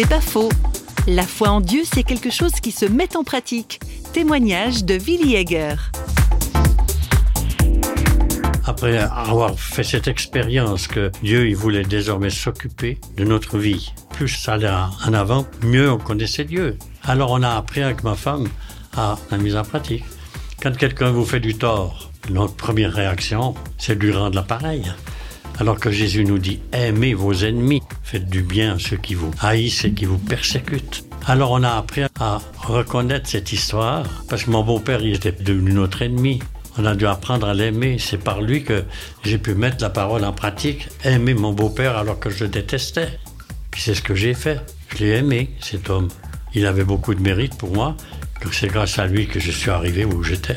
C'est pas faux. La foi en Dieu, c'est quelque chose qui se met en pratique. Témoignage de Willy Egger. Après avoir fait cette expérience que Dieu il voulait désormais s'occuper de notre vie, plus ça allait en avant, mieux on connaissait Dieu. Alors on a appris avec ma femme à la mise en pratique. Quand quelqu'un vous fait du tort, notre première réaction, c'est de lui rendre l'appareil. Alors que Jésus nous dit aimez vos ennemis, faites du bien à ceux qui vous haïssent et qui vous persécutent. Alors on a appris à reconnaître cette histoire parce que mon beau-père il était devenu notre ennemi. On a dû apprendre à l'aimer. C'est par lui que j'ai pu mettre la parole en pratique, aimer mon beau-père alors que je le détestais. Puis c'est ce que j'ai fait. Je l'ai aimé, cet homme. Il avait beaucoup de mérite pour moi. Donc c'est grâce à lui que je suis arrivé où j'étais.